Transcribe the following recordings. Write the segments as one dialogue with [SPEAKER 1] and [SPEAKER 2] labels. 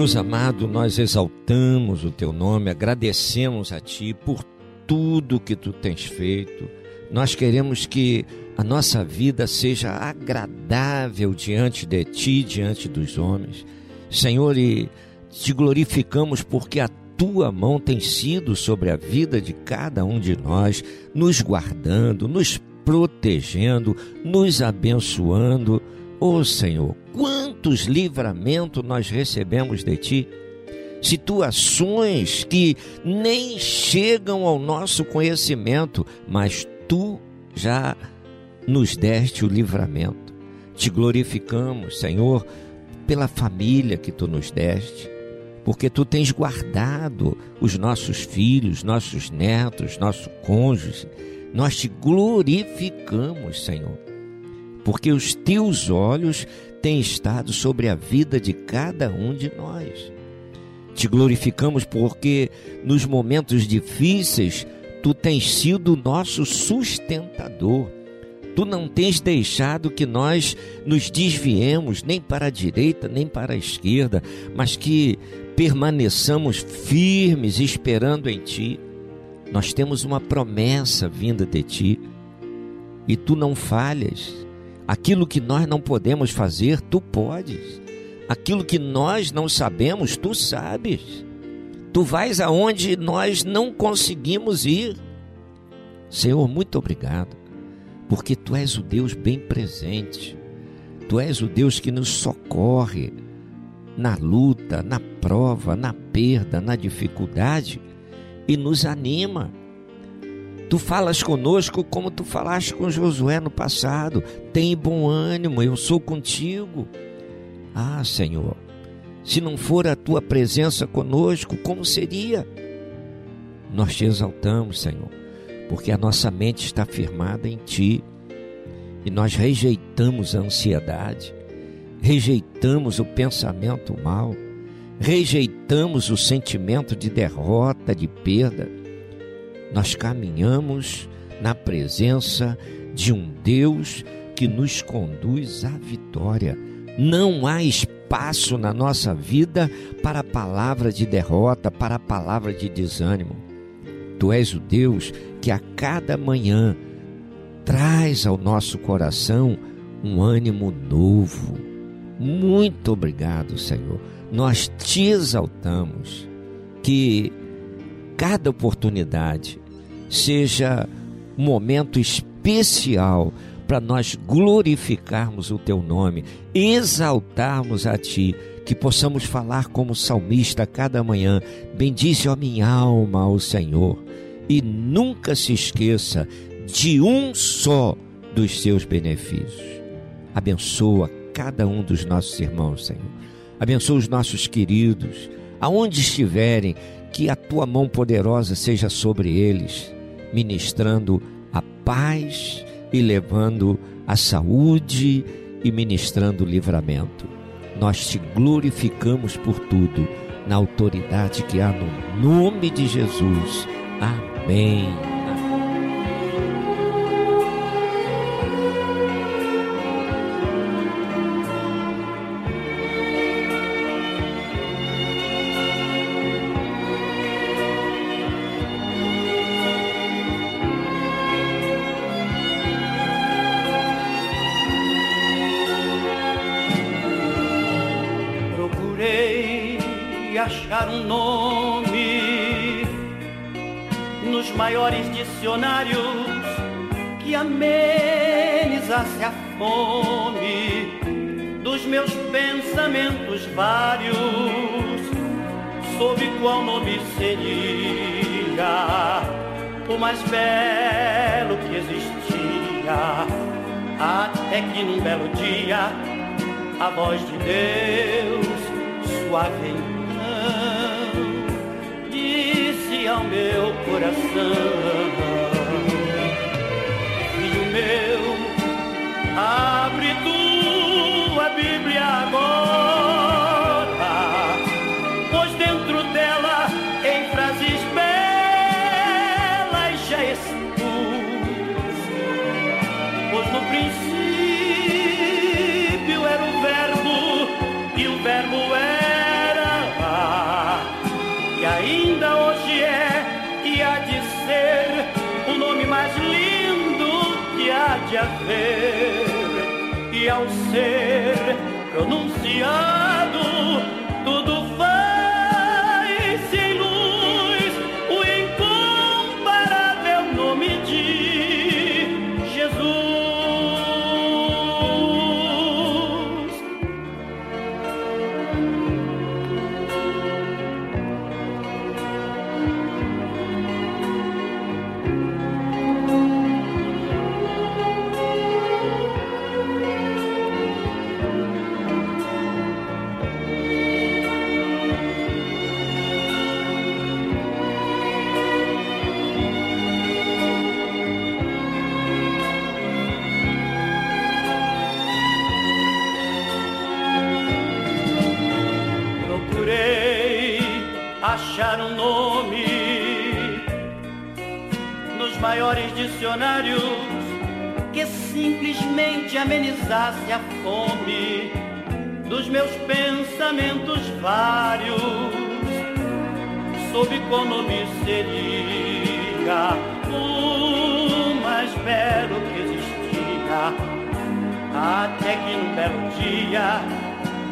[SPEAKER 1] Deus amado, nós exaltamos o teu nome, agradecemos a ti por tudo que tu tens feito. Nós queremos que a nossa vida seja agradável diante de ti, diante dos homens. Senhor, e te glorificamos porque a tua mão tem sido sobre a vida de cada um de nós, nos guardando, nos protegendo, nos abençoando Ó oh, Senhor, quantos livramentos nós recebemos de Ti, situações que nem chegam ao nosso conhecimento, mas Tu já nos deste o livramento. Te glorificamos, Senhor, pela família que Tu nos deste, porque Tu tens guardado os nossos filhos, nossos netos, nosso cônjuge. Nós te glorificamos, Senhor porque os teus olhos têm estado sobre a vida de cada um de nós. Te glorificamos porque nos momentos difíceis tu tens sido nosso sustentador. Tu não tens deixado que nós nos desviemos nem para a direita nem para a esquerda, mas que permaneçamos firmes esperando em ti. Nós temos uma promessa vinda de ti e tu não falhas. Aquilo que nós não podemos fazer, tu podes. Aquilo que nós não sabemos, tu sabes. Tu vais aonde nós não conseguimos ir. Senhor, muito obrigado, porque tu és o Deus bem presente. Tu és o Deus que nos socorre na luta, na prova, na perda, na dificuldade e nos anima. Tu falas conosco como tu falaste com Josué no passado. Tem bom ânimo, eu sou contigo. Ah, Senhor, se não for a tua presença conosco, como seria? Nós te exaltamos, Senhor, porque a nossa mente está firmada em ti e nós rejeitamos a ansiedade, rejeitamos o pensamento mal, rejeitamos o sentimento de derrota, de perda nós caminhamos na presença de um Deus que nos conduz à vitória. Não há espaço na nossa vida para a palavra de derrota, para a palavra de desânimo. Tu és o Deus que a cada manhã traz ao nosso coração um ânimo novo. Muito obrigado, Senhor. Nós te exaltamos. Que cada oportunidade seja um momento especial para nós glorificarmos o teu nome, exaltarmos a ti, que possamos falar como salmista cada manhã: Bendize a minha alma ao Senhor, e nunca se esqueça de um só dos seus benefícios. Abençoa cada um dos nossos irmãos, Senhor. Abençoa os nossos queridos, aonde estiverem, que a tua mão poderosa seja sobre eles, ministrando a paz e levando a saúde e ministrando o livramento. Nós te glorificamos por tudo, na autoridade que há no nome de Jesus. Amém.
[SPEAKER 2] Mais belo que existia? Até que num belo dia a voz de Deus suave ao meu coração. De haver. E ao ser pronunciado, simplesmente amenizasse a fome dos meus pensamentos vários. Sob qual nome seria o mais belo que existia, até que um belo dia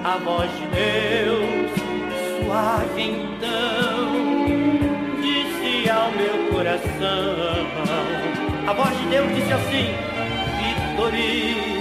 [SPEAKER 2] a voz de Deus suave então ao meu coração. A voz de Deus disse assim: Vitorino,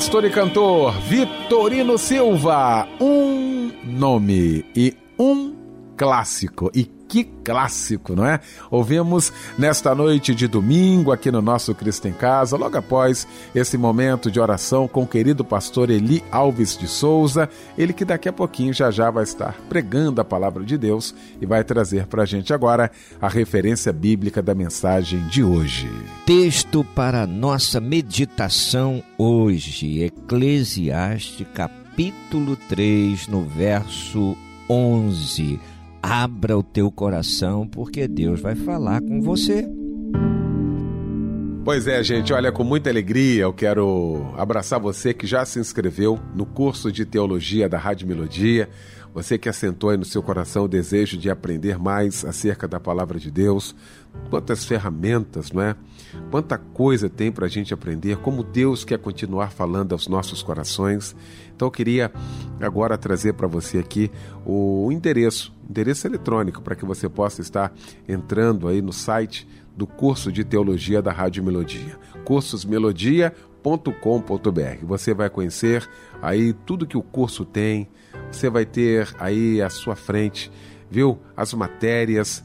[SPEAKER 3] Pastor e cantor Vitorino Silva, um nome e um clássico. E que clássico, não é? Ouvimos nesta noite de domingo aqui no nosso Cristo em Casa, logo após esse momento de oração com o querido pastor Eli Alves de Souza, ele que daqui a pouquinho já já vai estar pregando a palavra de Deus e vai trazer para a gente agora a referência bíblica da mensagem de hoje.
[SPEAKER 1] Texto para nossa meditação hoje, Eclesiastes capítulo 3, no verso 11 Abra o teu coração, porque Deus vai falar com você.
[SPEAKER 3] Pois é, gente, olha, com muita alegria eu quero abraçar você que já se inscreveu no curso de teologia da Rádio Melodia, você que assentou aí no seu coração o desejo de aprender mais acerca da palavra de Deus, quantas ferramentas, não é? Quanta coisa tem para a gente aprender, como Deus quer continuar falando aos nossos corações. Então eu queria agora trazer para você aqui o endereço, endereço eletrônico, para que você possa estar entrando aí no site do curso de teologia da Rádio Melodia, cursosmelodia.com.br. Você vai conhecer aí tudo que o curso tem, você vai ter aí à sua frente, viu, as matérias,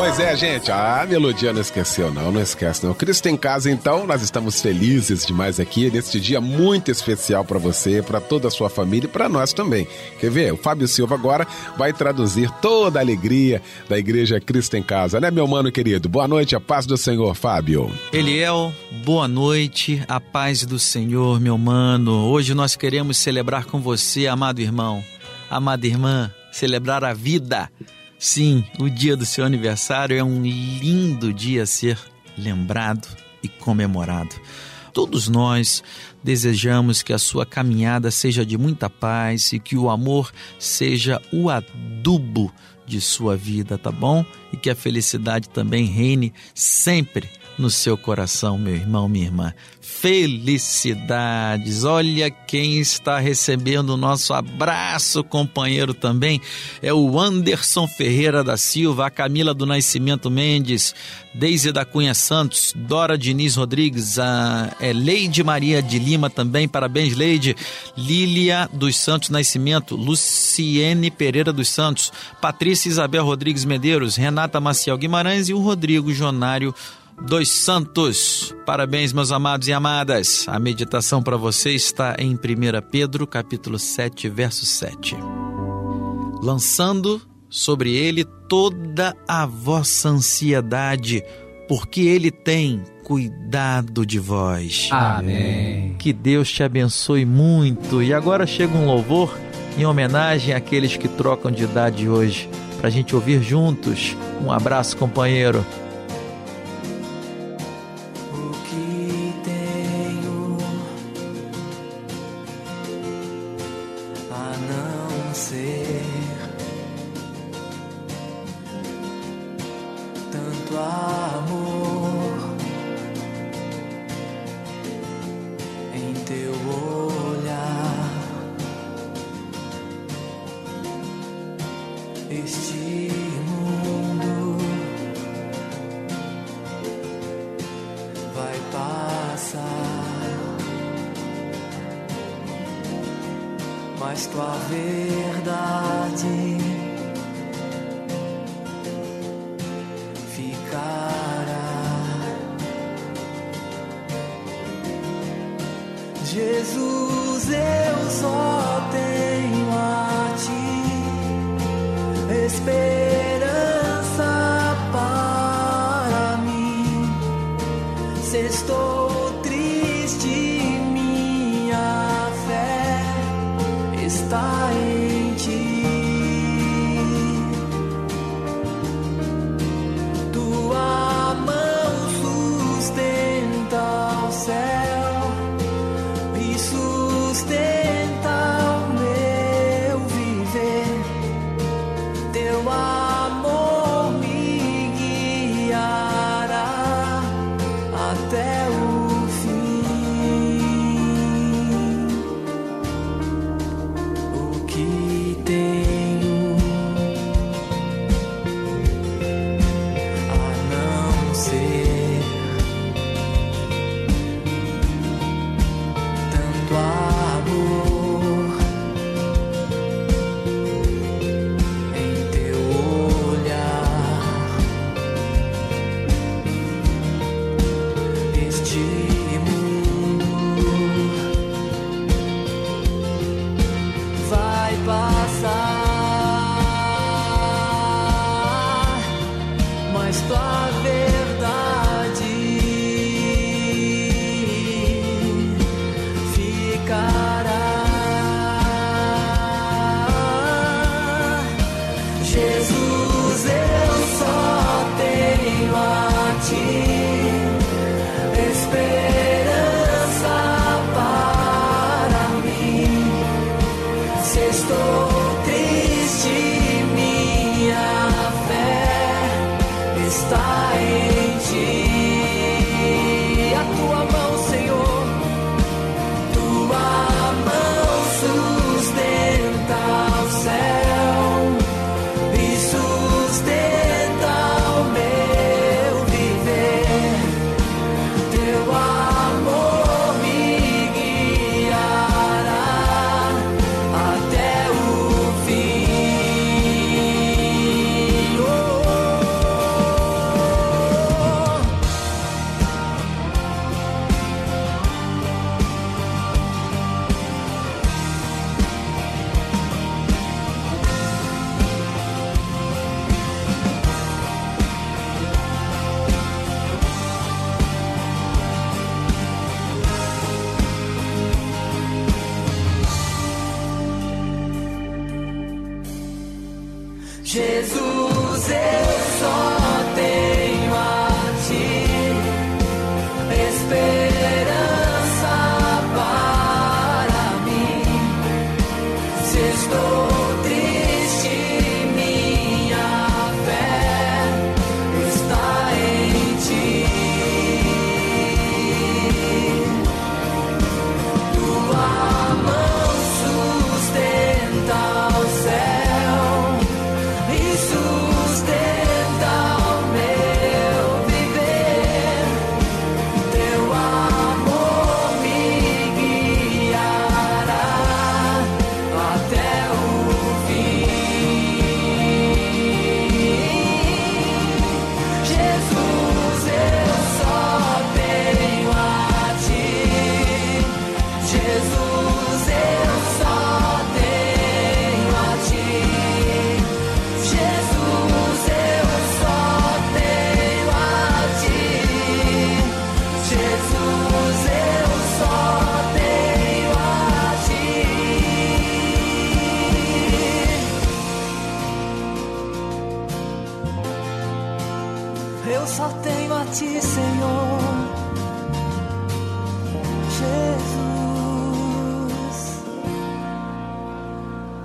[SPEAKER 3] Pois é, gente, a melodia não esqueceu, não, não esquece, não. Cristo em casa, então, nós estamos felizes demais aqui neste dia muito especial para você, para toda a sua família e para nós também. Quer ver? O Fábio Silva agora vai traduzir toda a alegria da Igreja Cristo em Casa, né, meu mano querido? Boa noite, a paz do Senhor, Fábio.
[SPEAKER 4] Eliel, boa noite, a paz do Senhor, meu mano. Hoje nós queremos celebrar com você, amado irmão, amada irmã, celebrar a vida Sim, o dia do seu aniversário é um lindo dia a ser lembrado e comemorado. Todos nós desejamos que a sua caminhada seja de muita paz e que o amor seja o adubo de sua vida, tá bom? E que a felicidade também reine sempre no seu coração, meu irmão, minha irmã. Felicidades! Olha quem está recebendo o nosso abraço, companheiro também. É o Anderson Ferreira da Silva, a Camila do Nascimento Mendes, Deise da Cunha Santos, Dora Diniz Rodrigues, a é Leide Maria de Lima também, parabéns, Leide. Lília dos Santos Nascimento, Luciene Pereira dos Santos, Patrícia Isabel Rodrigues Medeiros, Renata Maciel Guimarães e o Rodrigo Jonário dos Santos. Parabéns, meus amados e amadas. A meditação para você está em 1 Pedro, capítulo 7, verso 7. Lançando sobre ele toda a vossa ansiedade, porque ele tem cuidado de vós.
[SPEAKER 1] Amém.
[SPEAKER 4] Que Deus te abençoe muito. E agora chega um louvor em homenagem àqueles que trocam de idade hoje, para a gente ouvir juntos. Um abraço, companheiro.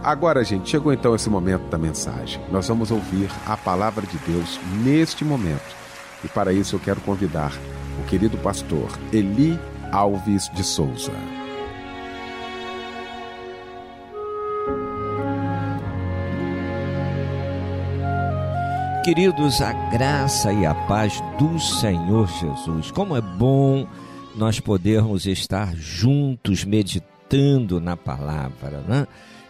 [SPEAKER 3] Agora, gente, chegou então esse momento da mensagem. Nós vamos ouvir a palavra de Deus neste momento. E para isso eu quero convidar o querido pastor Eli Alves de Souza.
[SPEAKER 1] Queridos, a graça e a paz do Senhor Jesus. Como é bom nós podermos estar juntos meditando na palavra, né?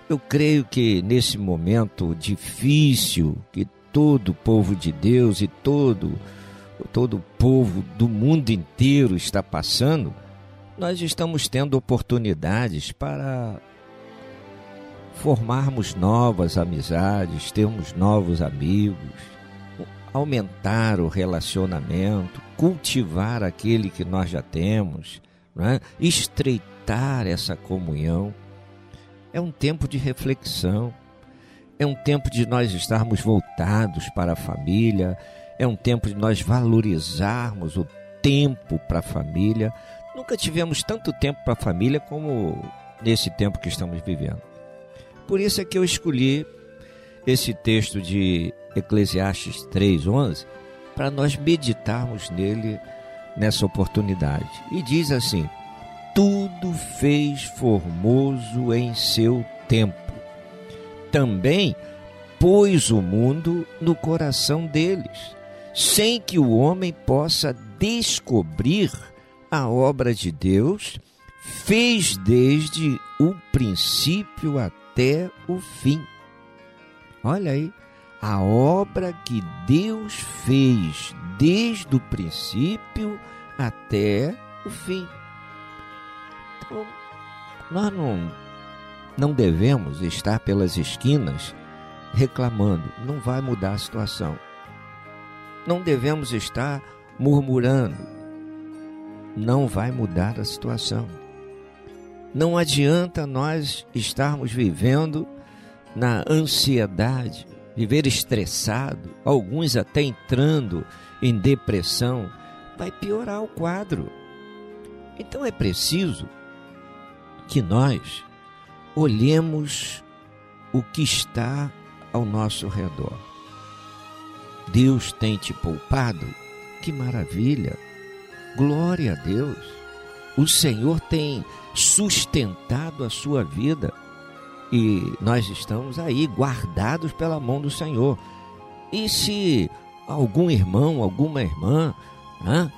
[SPEAKER 1] Eu creio que nesse momento difícil que todo o povo de Deus e todo todo o povo do mundo inteiro está passando, nós estamos tendo oportunidades para formarmos novas amizades, termos novos amigos, aumentar o relacionamento, cultivar aquele que nós já temos, é? estreitar essa comunhão. É um tempo de reflexão, é um tempo de nós estarmos voltados para a família, é um tempo de nós valorizarmos o tempo para a família. Nunca tivemos tanto tempo para a família como nesse tempo que estamos vivendo. Por isso é que eu escolhi esse texto de Eclesiastes 3:11 para nós meditarmos nele nessa oportunidade. E diz assim: tudo fez formoso em seu tempo. Também pôs o mundo no coração deles, sem que o homem possa descobrir a obra de Deus, fez desde o princípio até o fim. Olha aí, a obra que Deus fez desde o princípio até o fim. Então, nós não, não devemos estar pelas esquinas reclamando, não vai mudar a situação. Não devemos estar murmurando, não vai mudar a situação. Não adianta nós estarmos vivendo na ansiedade, viver estressado, alguns até entrando em depressão, vai piorar o quadro. Então é preciso que nós olhemos o que está ao nosso redor. Deus tem te poupado? Que maravilha! Glória a Deus! O Senhor tem sustentado a sua vida nós estamos aí guardados pela mão do Senhor. E se algum irmão, alguma irmã, né,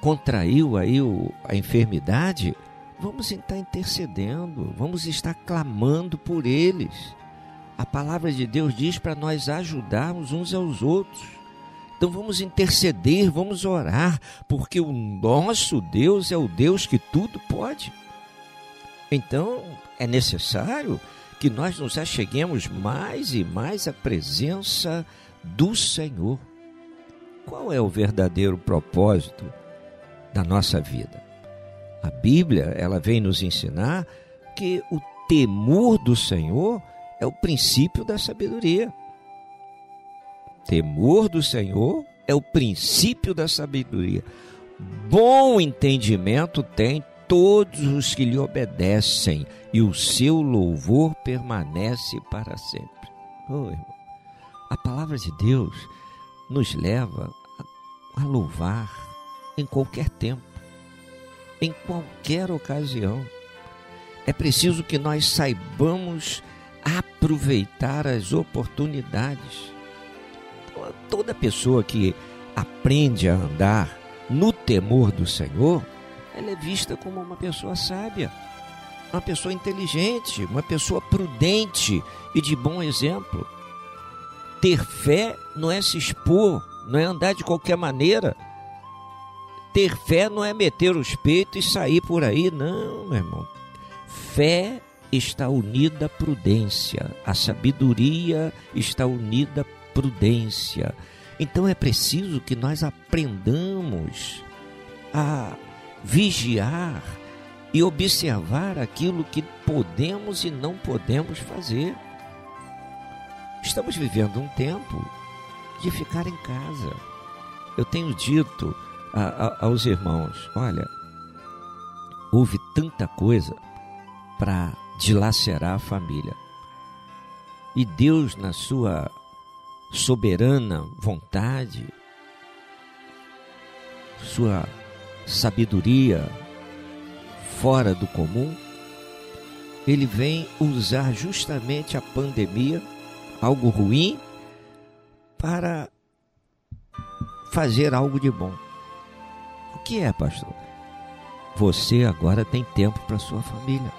[SPEAKER 1] contraiu aí o, a enfermidade, vamos estar intercedendo, vamos estar clamando por eles. A palavra de Deus diz para nós ajudarmos uns aos outros. Então vamos interceder, vamos orar, porque o nosso Deus é o Deus que tudo pode. Então é necessário que nós nos acheguemos mais e mais à presença do Senhor. Qual é o verdadeiro propósito da nossa vida? A Bíblia, ela vem nos ensinar que o temor do Senhor é o princípio da sabedoria. Temor do Senhor é o princípio da sabedoria. Bom entendimento tem todos os que lhe obedecem, e o seu louvor permanece para sempre. Oh, irmão, a palavra de Deus nos leva a, louvar em qualquer tempo, em qualquer ocasião. É preciso que nós saibamos aproveitar as oportunidades. Então, toda pessoa que aprende a andar no temor do Senhor, ela é vista como uma pessoa sábia, uma pessoa inteligente, uma pessoa prudente e de bom exemplo. Ter fé não é se expor, não é andar de qualquer maneira. Ter fé não é meter os peitos e sair por aí, não, meu irmão. Fé está unida à prudência, a sabedoria está unida à prudência. Então é preciso que nós aprendamos a vigiar e observar aquilo que podemos e não podemos fazer. Estamos vivendo um tempo de ficar em casa. Eu tenho dito a, a, aos irmãos: olha, houve tanta coisa para dilacerar a família. E Deus, na sua soberana vontade, sua sabedoria fora do comum, ele vem usar justamente a pandemia, algo ruim, para fazer algo de bom. O que é, pastor? Você agora tem tempo para sua família.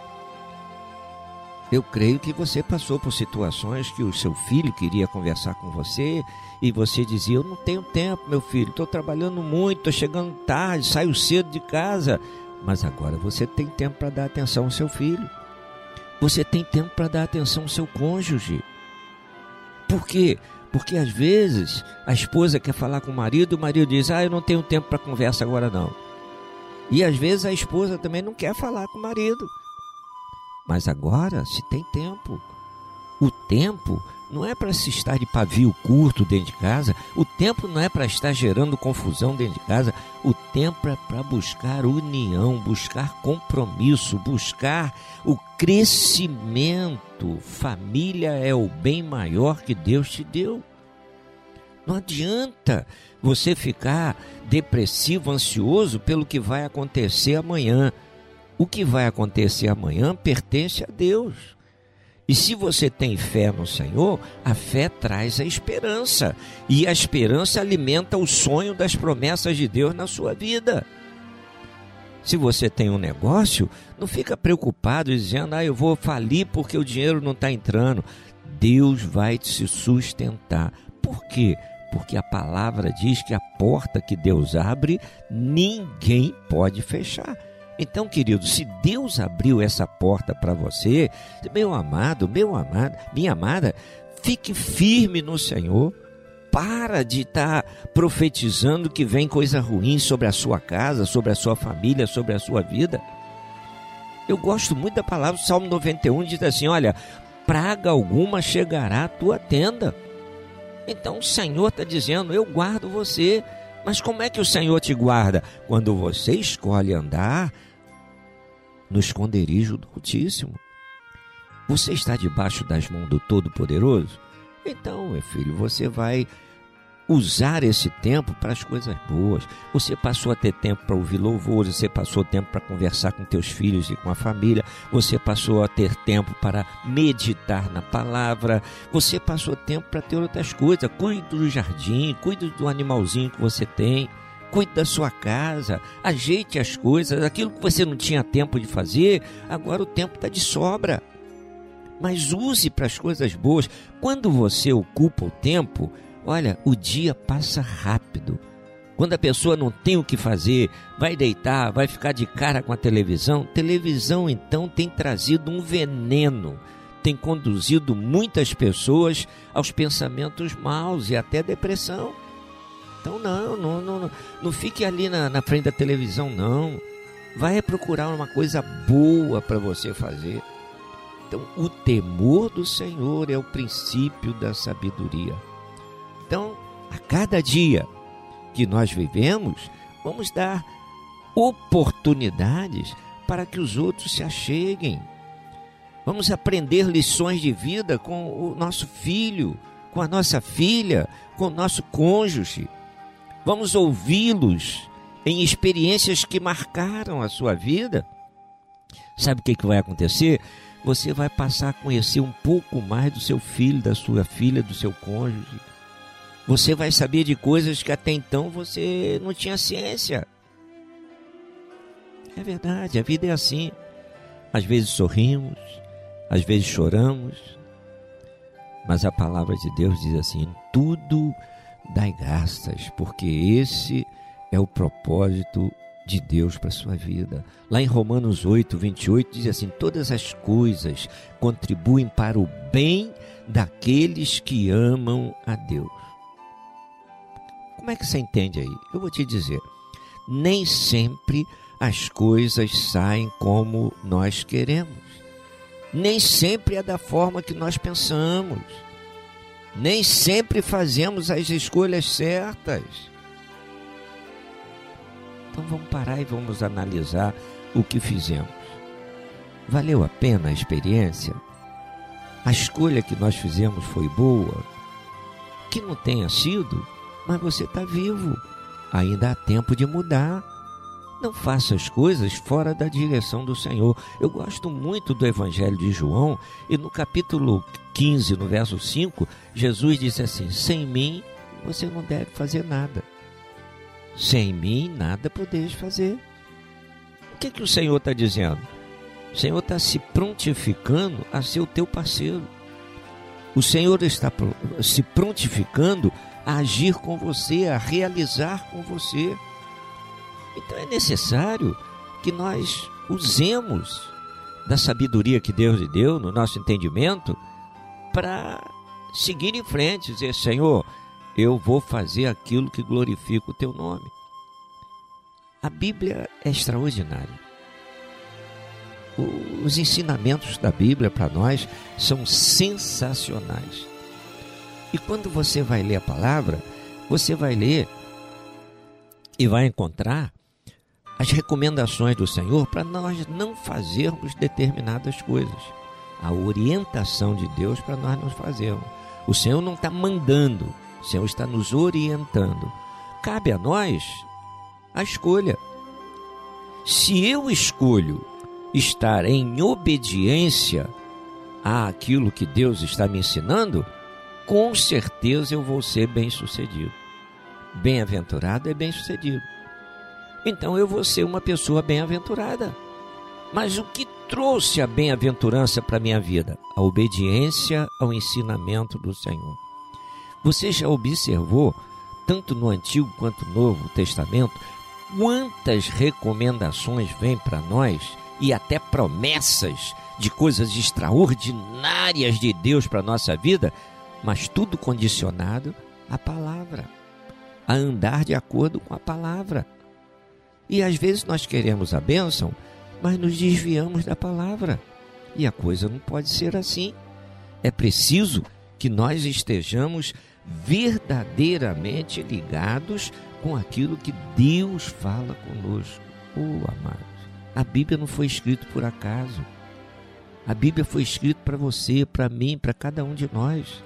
[SPEAKER 1] Eu creio que você passou por situações que o seu filho queria conversar com você e você dizia: Eu não tenho tempo, meu filho, estou trabalhando muito, estou chegando tarde, saio cedo de casa. Mas agora você tem tempo para dar atenção ao seu filho. Você tem tempo para dar atenção ao seu cônjuge. Por quê? Porque às vezes a esposa quer falar com o marido, o marido diz: Ah, eu não tenho tempo para conversa agora não. E às vezes a esposa também não quer falar com o marido. Mas agora se tem tempo. O tempo não é para se estar de pavio curto dentro de casa, o tempo não é para estar gerando confusão dentro de casa, o tempo é para buscar união, buscar compromisso, buscar o crescimento. Família é o bem maior que Deus te deu. Não adianta você ficar depressivo, ansioso pelo que vai acontecer amanhã. O que vai acontecer amanhã pertence a Deus. E se você tem fé no Senhor, a fé traz a esperança. E a esperança alimenta o sonho das promessas de Deus na sua vida. Se você tem um negócio, não fica preocupado dizendo, ah, eu vou falir porque o dinheiro não está entrando. Deus vai te sustentar. Por quê? Porque a palavra diz que a porta que Deus abre, ninguém pode fechar. Então, querido, se Deus abriu essa porta para você, meu amado, meu amado, minha amada, fique firme no Senhor. Para de estar tá profetizando que vem coisa ruim sobre a sua casa, sobre a sua família, sobre a sua vida. Eu gosto muito da palavra, o Salmo 91 diz assim: Olha, praga alguma chegará à tua tenda. Então o Senhor está dizendo: Eu guardo você. Mas como é que o Senhor te guarda? Quando você escolhe andar no esconderijo do Altíssimo. Você está debaixo das mãos do Todo-Poderoso? Então, meu filho, você vai usar esse tempo para as coisas boas. Você passou a ter tempo para ouvir louvores, você passou tempo para conversar com teus filhos e com a família, você passou a ter tempo para meditar na palavra, você passou tempo para ter outras coisas. Cuide do jardim, cuide do animalzinho que você tem. Cuide da sua casa, ajeite as coisas, aquilo que você não tinha tempo de fazer, agora o tempo está de sobra. Mas use para as coisas boas. Quando você ocupa o tempo, Olha, o dia passa rápido. Quando a pessoa não tem o que fazer, vai deitar, vai ficar de cara com a televisão. Televisão, então, tem trazido um veneno, tem conduzido muitas pessoas aos pensamentos maus e até depressão. Então, não, não, não, não, fique ali na, na frente da televisão, não. Vai procurar uma coisa boa para você fazer. Então, o temor do Senhor é o princípio da sabedoria. Então, a cada dia que nós vivemos, vamos dar oportunidades para que os outros se acheguem. Vamos aprender lições de vida com o nosso filho, com a nossa filha, com o nosso cônjuge. Vamos ouvi-los em experiências que marcaram a sua vida. Sabe o que, que vai acontecer? Você vai passar a conhecer um pouco mais do seu filho, da sua filha, do seu cônjuge você vai saber de coisas que até então você não tinha ciência. É verdade, a vida é assim. Às vezes sorrimos, às vezes choramos, mas a palavra de Deus diz assim: tudo dai graças, porque esse é o propósito de Deus para a sua vida. Lá em Romanos 8, 28, diz assim: Todas as coisas contribuem para o bem daqueles que amam a Deus. Como é que você entende aí? Eu vou te dizer. Nem sempre as coisas saem como nós queremos. Nem sempre é da forma que nós pensamos. Nem sempre fazemos as escolhas certas. Então vamos parar e vamos analisar o que fizemos. Valeu a pena a experiência? A escolha que nós fizemos foi boa? Que não tenha sido, mas você está vivo. Ainda há tempo de mudar. Não faça as coisas fora da direção do Senhor. Eu gosto muito do Evangelho de João e no capítulo 15, no verso 5, Jesus disse assim: Sem mim você não deve fazer nada. Sem mim nada podeis fazer. O que, que o Senhor está dizendo? O Senhor está se prontificando a ser o teu parceiro. O Senhor está se prontificando a agir com você, a realizar com você. Então é necessário que nós usemos da sabedoria que Deus lhe deu no nosso entendimento para seguir em frente, dizer: Senhor, eu vou fazer aquilo que glorifica o teu nome. A Bíblia é extraordinária. Os ensinamentos da Bíblia para nós são sensacionais. E quando você vai ler a palavra, você vai ler e vai encontrar as recomendações do Senhor para nós não fazermos determinadas coisas. A orientação de Deus para nós não fazermos. O Senhor não está mandando, o Senhor está nos orientando. Cabe a nós a escolha. Se eu escolho estar em obediência àquilo que Deus está me ensinando, com certeza eu vou ser bem-sucedido. Bem-aventurado é bem-sucedido. Então eu vou ser uma pessoa bem-aventurada. Mas o que trouxe a bem-aventurança para a minha vida? A obediência ao ensinamento do Senhor. Você já observou, tanto no Antigo quanto no Novo Testamento, quantas recomendações vêm para nós e até promessas de coisas extraordinárias de Deus para a nossa vida mas tudo condicionado à palavra, a andar de acordo com a palavra. E às vezes nós queremos a bênção, mas nos desviamos da palavra. E a coisa não pode ser assim. É preciso que nós estejamos verdadeiramente ligados com aquilo que Deus fala conosco. Oh, amados, a Bíblia não foi escrita por acaso. A Bíblia foi escrita para você, para mim, para cada um de nós.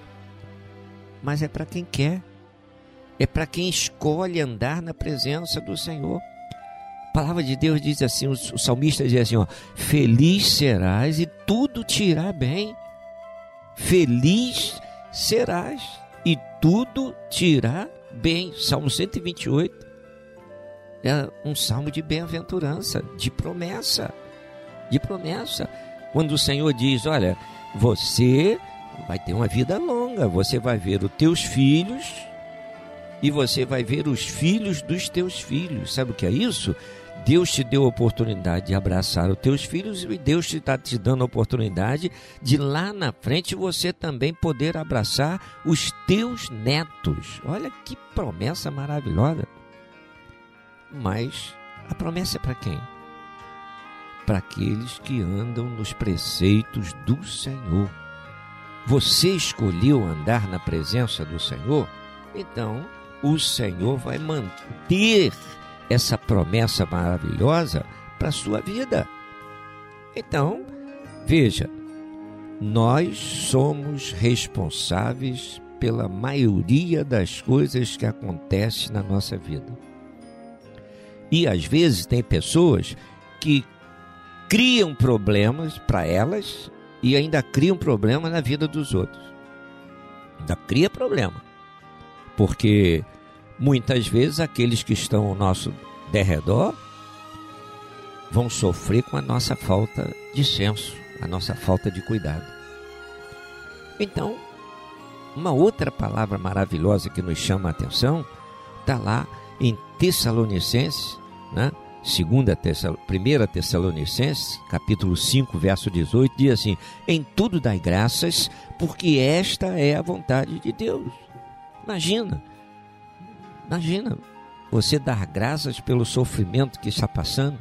[SPEAKER 1] Mas é para quem quer. É para quem escolhe andar na presença do Senhor. Palavra de Deus diz assim, o salmista diz assim, ó, feliz serás e tudo te irá bem. Feliz serás e tudo te irá bem. Salmo 128 é um salmo de bem-aventurança, de promessa, de promessa. Quando o Senhor diz, olha, você vai ter uma vida longa, você vai ver os teus filhos e você vai ver os filhos dos teus filhos. Sabe o que é isso? Deus te deu a oportunidade de abraçar os teus filhos e Deus está te dando a oportunidade de lá na frente você também poder abraçar os teus netos. Olha que promessa maravilhosa. Mas a promessa é para quem? Para aqueles que andam nos preceitos do Senhor. Você escolheu andar na presença do Senhor? Então o Senhor vai manter essa promessa maravilhosa para a sua vida. Então, veja, nós somos responsáveis pela maioria das coisas que acontecem na nossa vida. E às vezes tem pessoas que criam problemas para elas e ainda criam problemas na vida dos outros. Ainda cria problema. Porque muitas vezes aqueles que estão ao nosso derredor vão sofrer com a nossa falta de senso, a nossa falta de cuidado. Então, uma outra palavra maravilhosa que nos chama a atenção está lá em Tessalonicenses, né? Segunda Tessal... Primeira Tessalonicenses, capítulo 5, verso 18, diz assim: Em tudo dai graças, porque esta é a vontade de Deus. Imagina, Imagina você dar graças pelo sofrimento que está passando,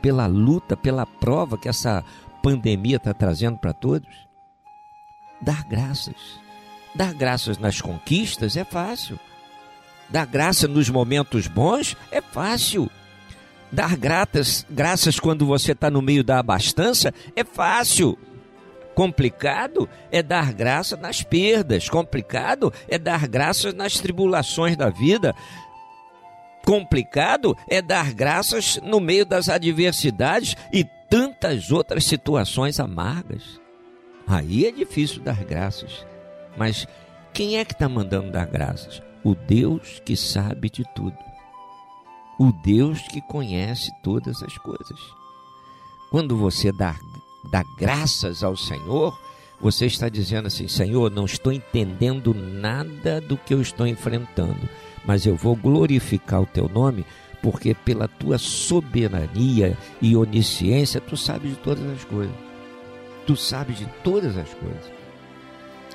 [SPEAKER 1] pela luta, pela prova que essa pandemia está trazendo para todos. Dar graças. Dar graças nas conquistas é fácil. Dar graça nos momentos bons é fácil. Dar gratas, graças quando você está no meio da abastança é fácil. Complicado é dar graça nas perdas, complicado é dar graças nas tribulações da vida. Complicado é dar graças no meio das adversidades e tantas outras situações amargas. Aí é difícil dar graças. Mas quem é que está mandando dar graças? O Deus que sabe de tudo. O Deus que conhece todas as coisas. Quando você dá dá graças ao Senhor, você está dizendo assim: Senhor, não estou entendendo nada do que eu estou enfrentando, mas eu vou glorificar o teu nome, porque pela tua soberania e onisciência, tu sabes de todas as coisas. Tu sabes de todas as coisas.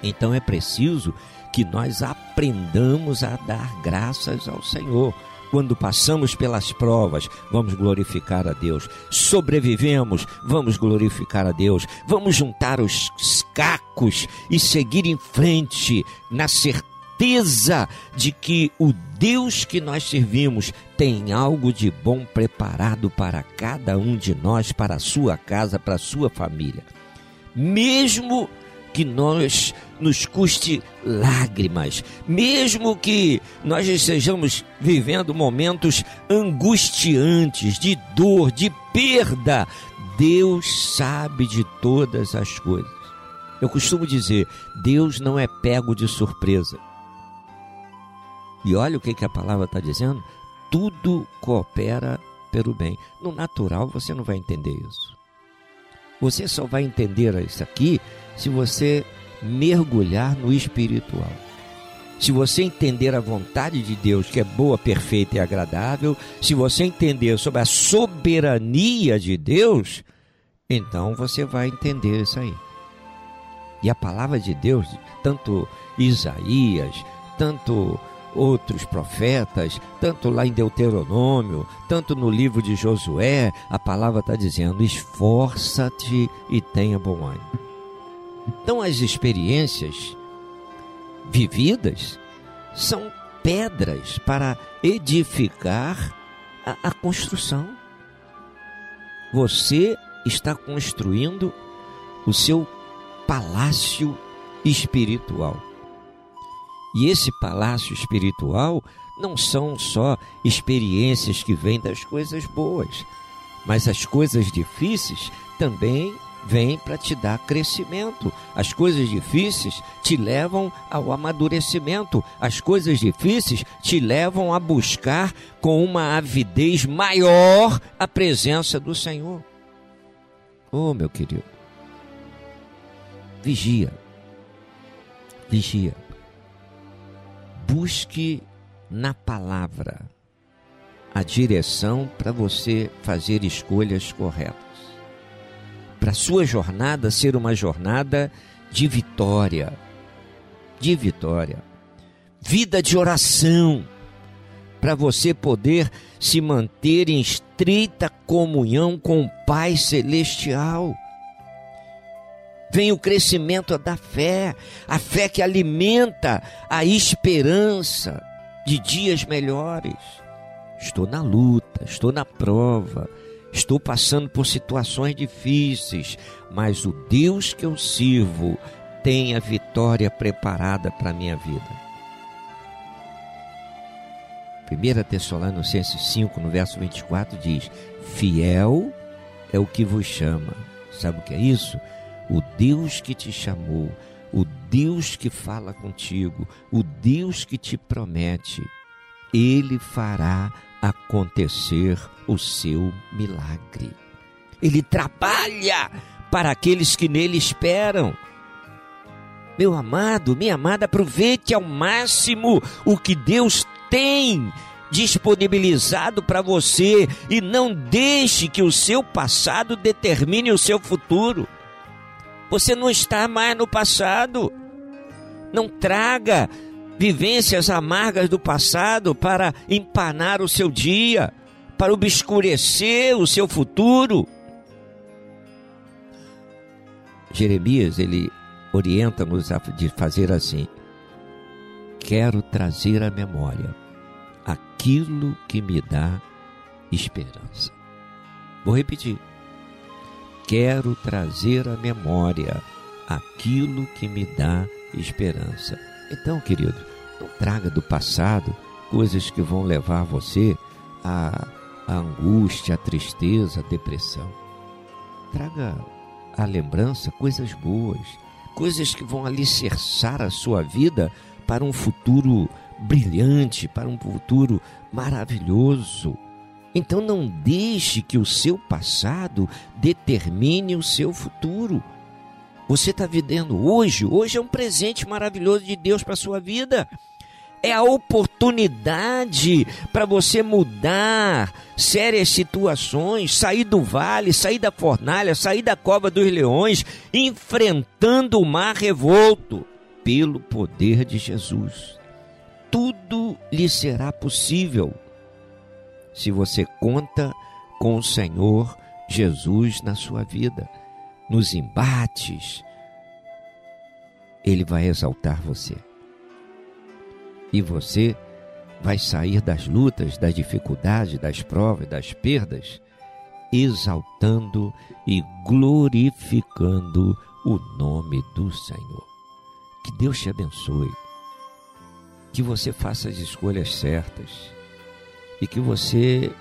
[SPEAKER 1] Então é preciso que nós aprendamos a dar graças ao Senhor quando passamos pelas provas, vamos glorificar a Deus. Sobrevivemos, vamos glorificar a Deus. Vamos juntar os cacos e seguir em frente na certeza de que o Deus que nós servimos tem algo de bom preparado para cada um de nós, para a sua casa, para a sua família. Mesmo que nós nos custe lágrimas, mesmo que nós estejamos vivendo momentos angustiantes, de dor, de perda, Deus sabe de todas as coisas. Eu costumo dizer: Deus não é pego de surpresa. E olha o que, que a palavra está dizendo: tudo coopera pelo bem. No natural você não vai entender isso. Você só vai entender isso aqui se você mergulhar no espiritual. Se você entender a vontade de Deus, que é boa, perfeita e agradável, se você entender sobre a soberania de Deus, então você vai entender isso aí. E a palavra de Deus, tanto Isaías, tanto outros profetas, tanto lá em Deuteronômio, tanto no livro de Josué, a palavra está dizendo: esforça-te e tenha bom ânimo. Então, as experiências vividas são pedras para edificar a, a construção. Você está construindo o seu palácio espiritual. E esse palácio espiritual não são só experiências que vêm das coisas boas, mas as coisas difíceis também vêm para te dar crescimento. As coisas difíceis te levam ao amadurecimento. As coisas difíceis te levam a buscar com uma avidez maior a presença do Senhor. Oh, meu querido, vigia, vigia, busque na palavra a direção para você fazer escolhas corretas. Para sua jornada ser uma jornada de vitória, de vitória. Vida de oração, para você poder se manter em estreita comunhão com o Pai Celestial. Vem o crescimento da fé, a fé que alimenta a esperança de dias melhores. Estou na luta, estou na prova, estou passando por situações difíceis, mas o Deus que eu sirvo tem a vitória preparada para a minha vida. 1 Tessalonicenses 5, no verso 24, diz: Fiel é o que vos chama. Sabe o que é isso? O Deus que te chamou, o Deus que fala contigo, o Deus que te promete, ele fará acontecer o seu milagre. Ele trabalha para aqueles que nele esperam. Meu amado, minha amada, aproveite ao máximo o que Deus tem disponibilizado para você e não deixe que o seu passado determine o seu futuro. Você não está mais no passado. Não traga vivências amargas do passado para empanar o seu dia, para obscurecer o seu futuro. Jeremias, ele orienta-nos a fazer assim: Quero trazer à memória aquilo que me dá esperança. Vou repetir. Quero trazer à memória aquilo que me dá esperança. Então, querido, não traga do passado coisas que vão levar você à, à angústia, à tristeza, à depressão. Traga à lembrança coisas boas, coisas que vão alicerçar a sua vida para um futuro brilhante, para um futuro maravilhoso. Então não deixe que o seu passado determine o seu futuro. Você está vivendo hoje, hoje é um presente maravilhoso de Deus para a sua vida. É a oportunidade para você mudar sérias situações, sair do vale, sair da fornalha, sair da cova dos leões, enfrentando o mar revolto pelo poder de Jesus. Tudo lhe será possível se você conta com o Senhor Jesus na sua vida, nos embates. Ele vai exaltar você. E você vai sair das lutas, das dificuldades, das provas, das perdas, exaltando e glorificando o nome do Senhor. Que Deus te abençoe. Que você faça as escolhas certas e que você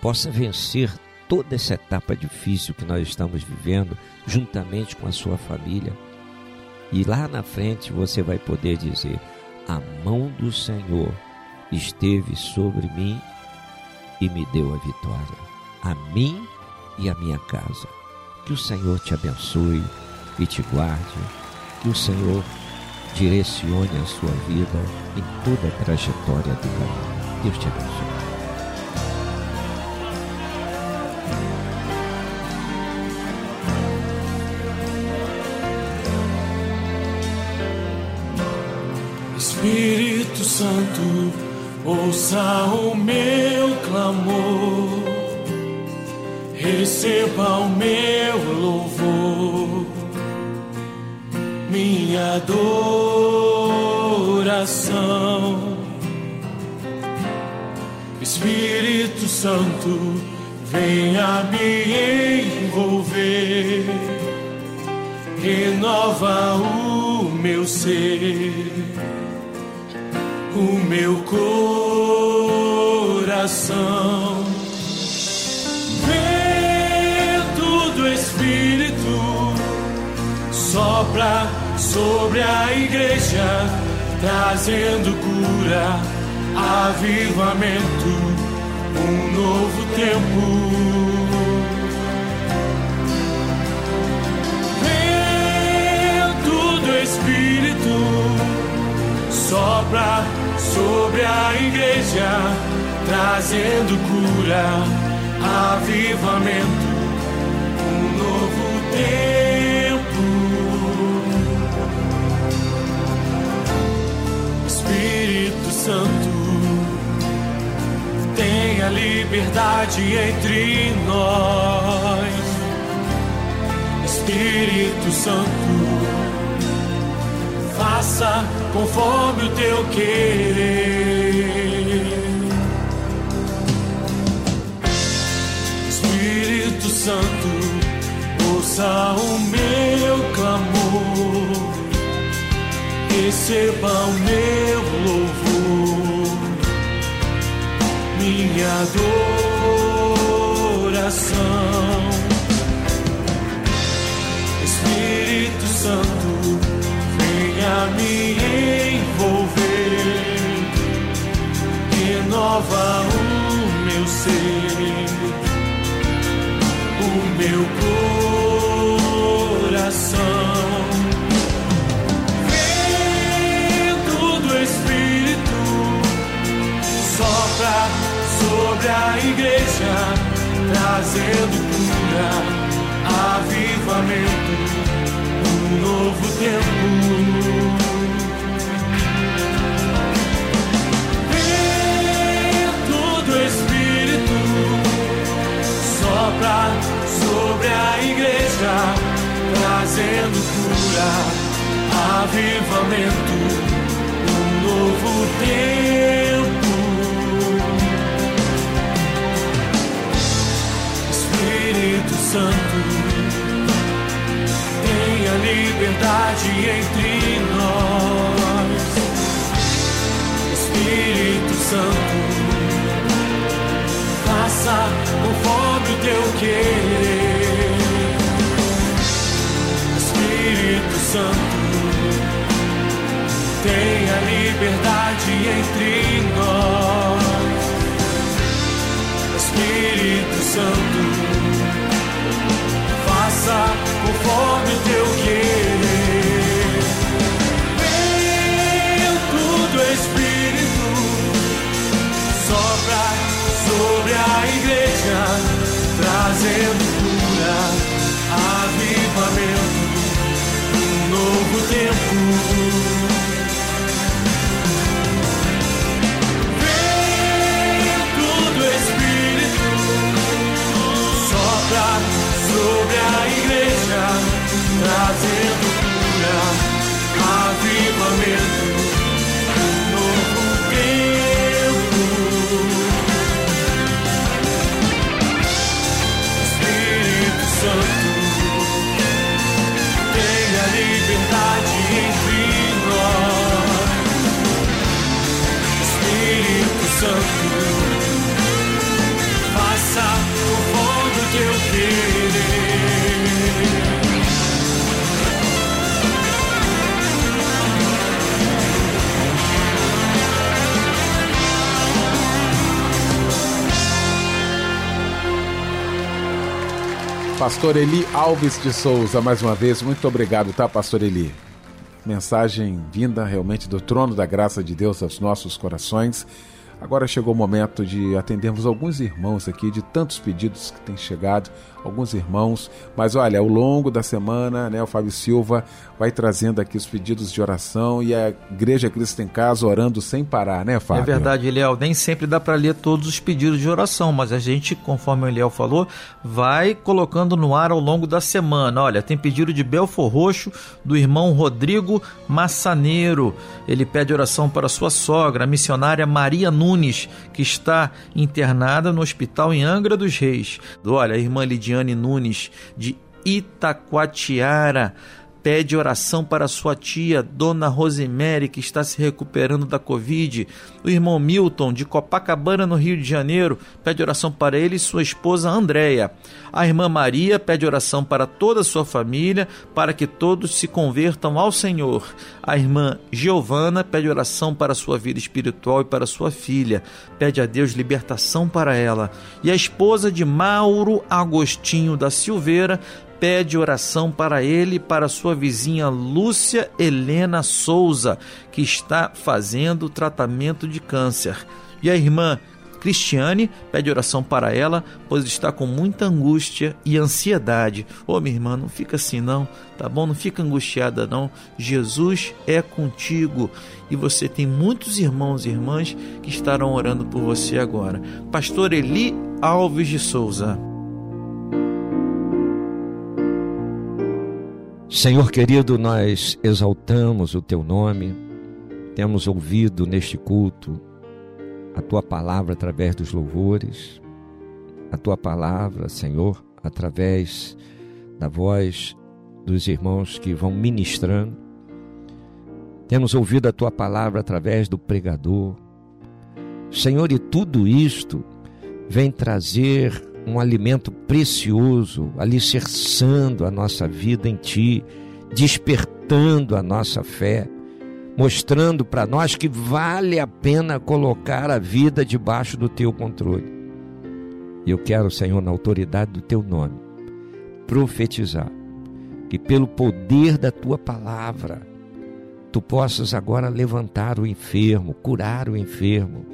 [SPEAKER 1] possa vencer toda essa etapa difícil que nós estamos vivendo, juntamente com a sua família. E lá na frente você vai poder dizer: A mão do Senhor esteve sobre mim e me deu a vitória, a mim e a minha casa. Que o Senhor te abençoe e te guarde. Que o Senhor direcione a sua vida em toda a trajetória do caminho. Deus te abençoe.
[SPEAKER 5] Espírito Santo, ouça o meu clamor, receba o meu louvor. Minha adoração. Espírito Santo, venha me envolver, renova o meu ser, o meu coração. Vento do Espírito sopra sobre a igreja, trazendo cura, avivamento, um novo tempo. Sopra sobre a igreja, trazendo cura, avivamento, um novo tempo. Espírito Santo, tenha liberdade entre nós. Espírito Santo, faça conforme o teu querer. Espírito Santo, ouça o meu clamor, receba o meu louvor, minha adoração. Espírito Santo, me envolver, renova o meu ser, o meu coração. Vento do Espírito sopra sobre a igreja, trazendo cura, avivamento, um novo tempo. Sobre a igreja, trazendo cura, avivamento, um novo tempo. Espírito Santo, tenha liberdade entre nós. Espírito Santo, faça conforme o teu querer. Espírito Santo, tenha liberdade entre nós. Espírito Santo, faça conforme o teu querer. Trazendo cura, avivamento, um novo tempo. Sobre a igreja, trazendo cura, avivamento,
[SPEAKER 3] Pastor Eli Alves de Souza, mais uma vez, muito obrigado, tá, Pastor Eli? Mensagem vinda realmente do trono da graça de Deus aos nossos corações. Agora chegou o momento de atendermos alguns irmãos aqui, de tantos pedidos que têm chegado, alguns irmãos. Mas olha, ao longo da semana, né, o Fábio Silva vai trazendo aqui os pedidos de oração e a Igreja Cristo em Casa orando sem parar, né, Fábio?
[SPEAKER 4] É verdade, Eliel. Nem sempre dá para ler todos os pedidos de oração, mas a gente, conforme o Eliel falou, vai colocando no ar ao longo da semana. Olha, tem pedido de Belfor Roxo, do irmão Rodrigo Massaneiro. Ele pede oração para sua sogra, a missionária Maria Nunes, que está internada no hospital em Angra dos Reis. Olha, a irmã Lidiane Nunes, de Itacoatiara pede oração para sua tia, Dona Rosemary, que está se recuperando da Covid. O irmão Milton, de Copacabana, no Rio de Janeiro, pede oração para ele e sua esposa Andréia. A irmã Maria pede oração para toda a sua família, para que todos se convertam ao Senhor. A irmã Giovana pede oração para sua vida espiritual e para sua filha. Pede a Deus libertação para ela. E a esposa de Mauro Agostinho da Silveira pede oração para ele e para sua vizinha Lúcia Helena Souza, que está fazendo tratamento de câncer. E a irmã Cristiane pede oração para ela, pois está com muita angústia e ansiedade. Ô oh, minha irmã, não fica assim não, tá bom? Não fica angustiada não. Jesus é contigo e você tem muitos irmãos e irmãs que estarão orando por você agora. Pastor Eli Alves de Souza.
[SPEAKER 1] Senhor querido, nós exaltamos o teu nome, temos ouvido neste culto a tua palavra através dos louvores, a tua palavra, Senhor, através da voz dos irmãos que vão ministrando. Temos ouvido a tua palavra através do pregador. Senhor, e tudo isto vem trazer um alimento precioso, alicerçando a nossa vida em Ti, despertando a nossa fé, mostrando para nós que vale a pena colocar a vida debaixo do Teu controle. E eu quero, Senhor, na autoridade do Teu nome, profetizar que pelo poder da Tua palavra, Tu possas agora levantar o enfermo, curar o enfermo,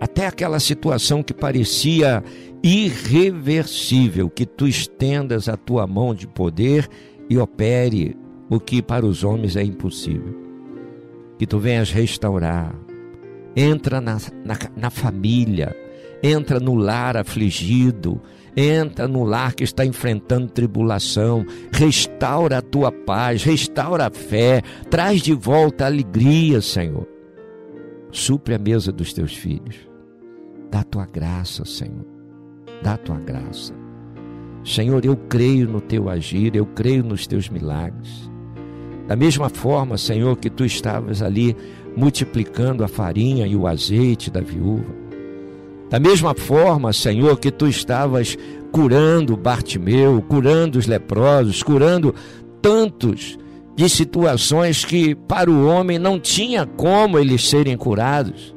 [SPEAKER 1] até aquela situação que parecia irreversível, que tu estendas a tua mão de poder e opere o que para os homens é impossível. Que tu venhas restaurar, entra na, na, na família, entra no lar afligido, entra no lar que está enfrentando tribulação, restaura a tua paz, restaura a fé, traz de volta a alegria, Senhor. Supre a mesa dos teus filhos Dá tua graça, Senhor. Dá tua graça. Senhor, eu creio no teu agir, eu creio nos teus milagres. Da mesma forma, Senhor, que tu estavas ali multiplicando a farinha e o azeite da viúva. Da mesma forma, Senhor, que tu estavas curando Bartimeu, curando os leprosos, curando tantos de situações que para o homem não tinha como eles serem curados.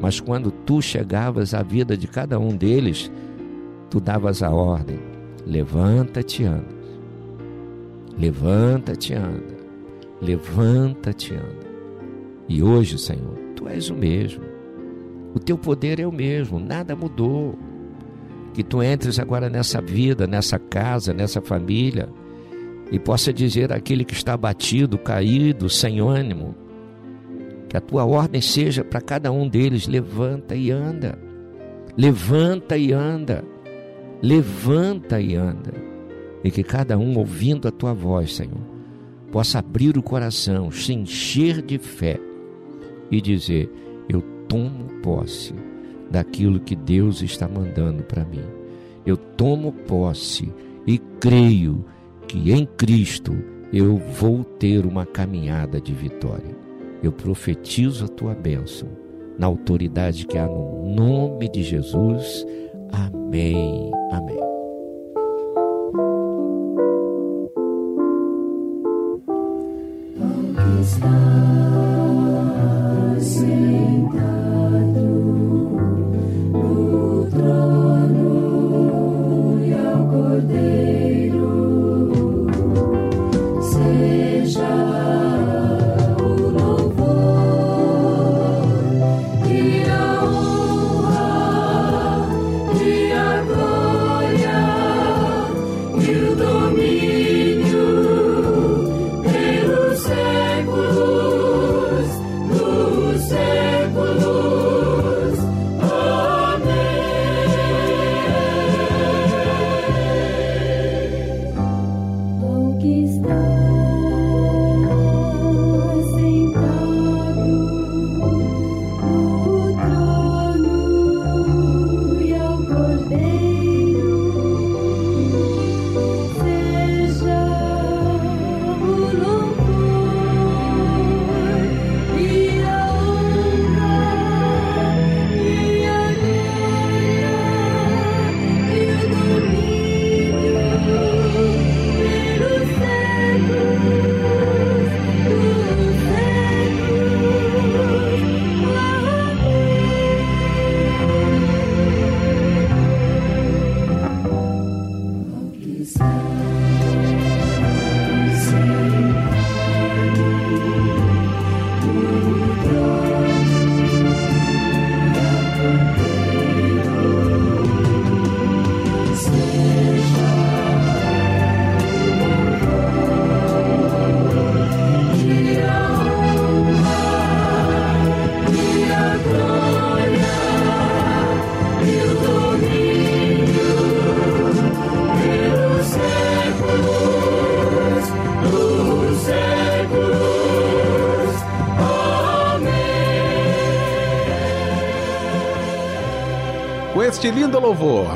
[SPEAKER 1] Mas quando tu chegavas à vida de cada um deles, tu davas a ordem: levanta-te, anda. Levanta-te, anda. Levanta-te, anda. E hoje, Senhor, tu és o mesmo. O teu poder é o mesmo, nada mudou. Que tu entres agora nessa vida, nessa casa, nessa família e possa dizer àquele que está abatido, caído, sem ânimo, que a tua ordem seja para cada um deles: levanta e anda. Levanta e anda. Levanta e anda. E que cada um, ouvindo a tua voz, Senhor, possa abrir o coração, se encher de fé e dizer: Eu tomo posse daquilo que Deus está mandando para mim. Eu tomo posse e creio que em Cristo eu vou ter uma caminhada de vitória eu profetizo a tua bênção, na autoridade que há no nome de Jesus. Amém. Amém.
[SPEAKER 6] Oh.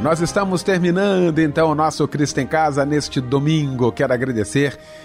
[SPEAKER 3] Nós estamos terminando então o nosso Cristo em Casa neste domingo. Quero agradecer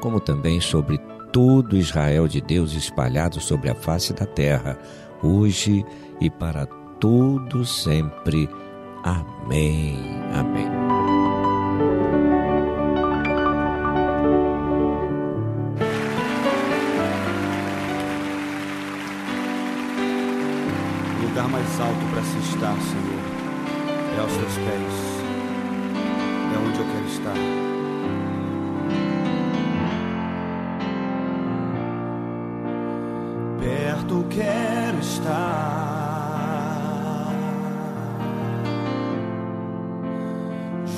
[SPEAKER 1] como também sobre todo Israel de Deus espalhado sobre a face da terra, hoje e para todo sempre. Amém. Amém.
[SPEAKER 2] O lugar mais alto para se estar, Senhor, é aos teus pés. É onde eu quero estar. Perto quero estar,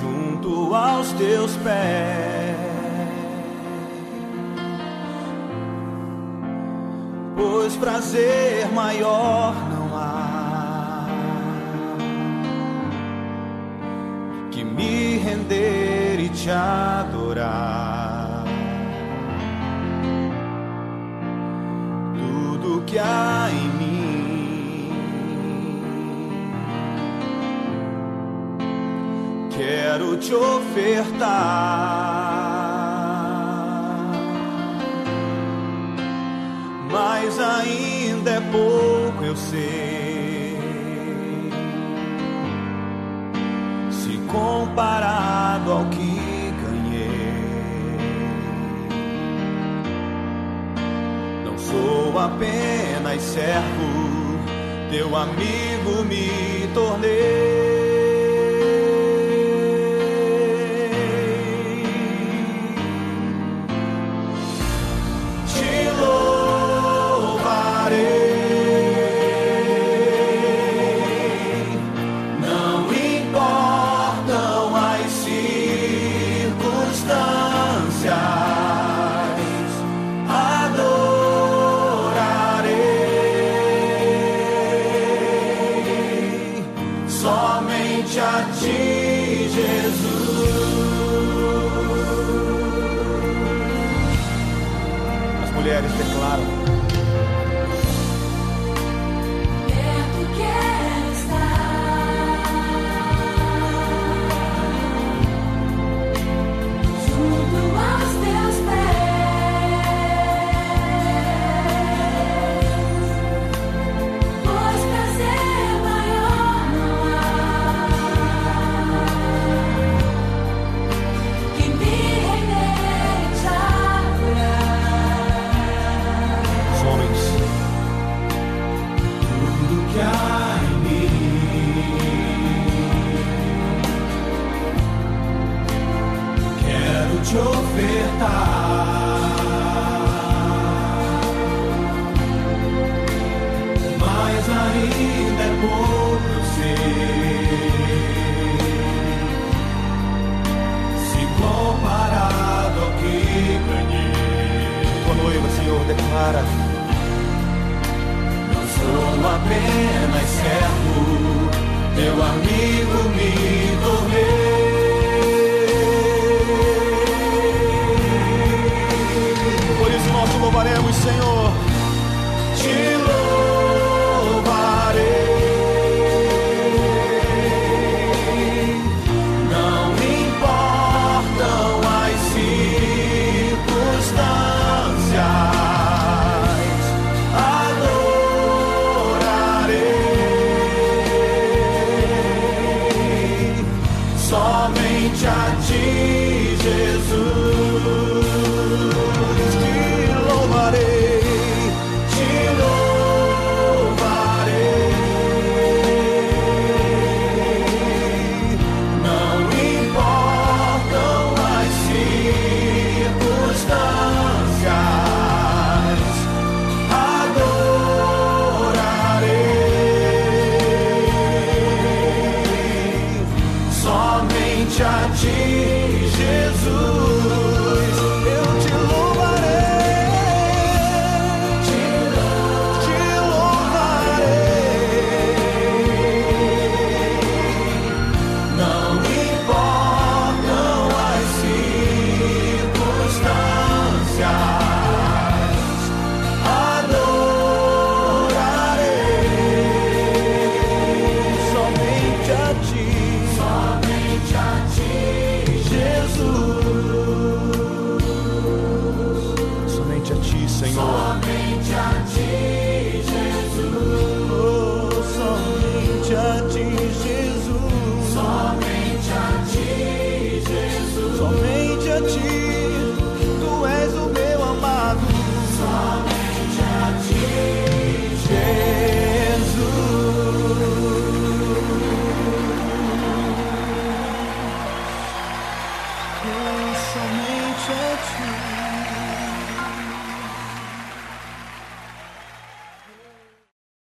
[SPEAKER 2] junto aos teus pés, pois prazer maior não há que me render e te adorar. Que há em mim. Quero te ofertar mas ainda é pouco, eu sei. Se comparado ao que sou apenas servo, teu amigo me tornei. Não sou apenas servo, teu amigo me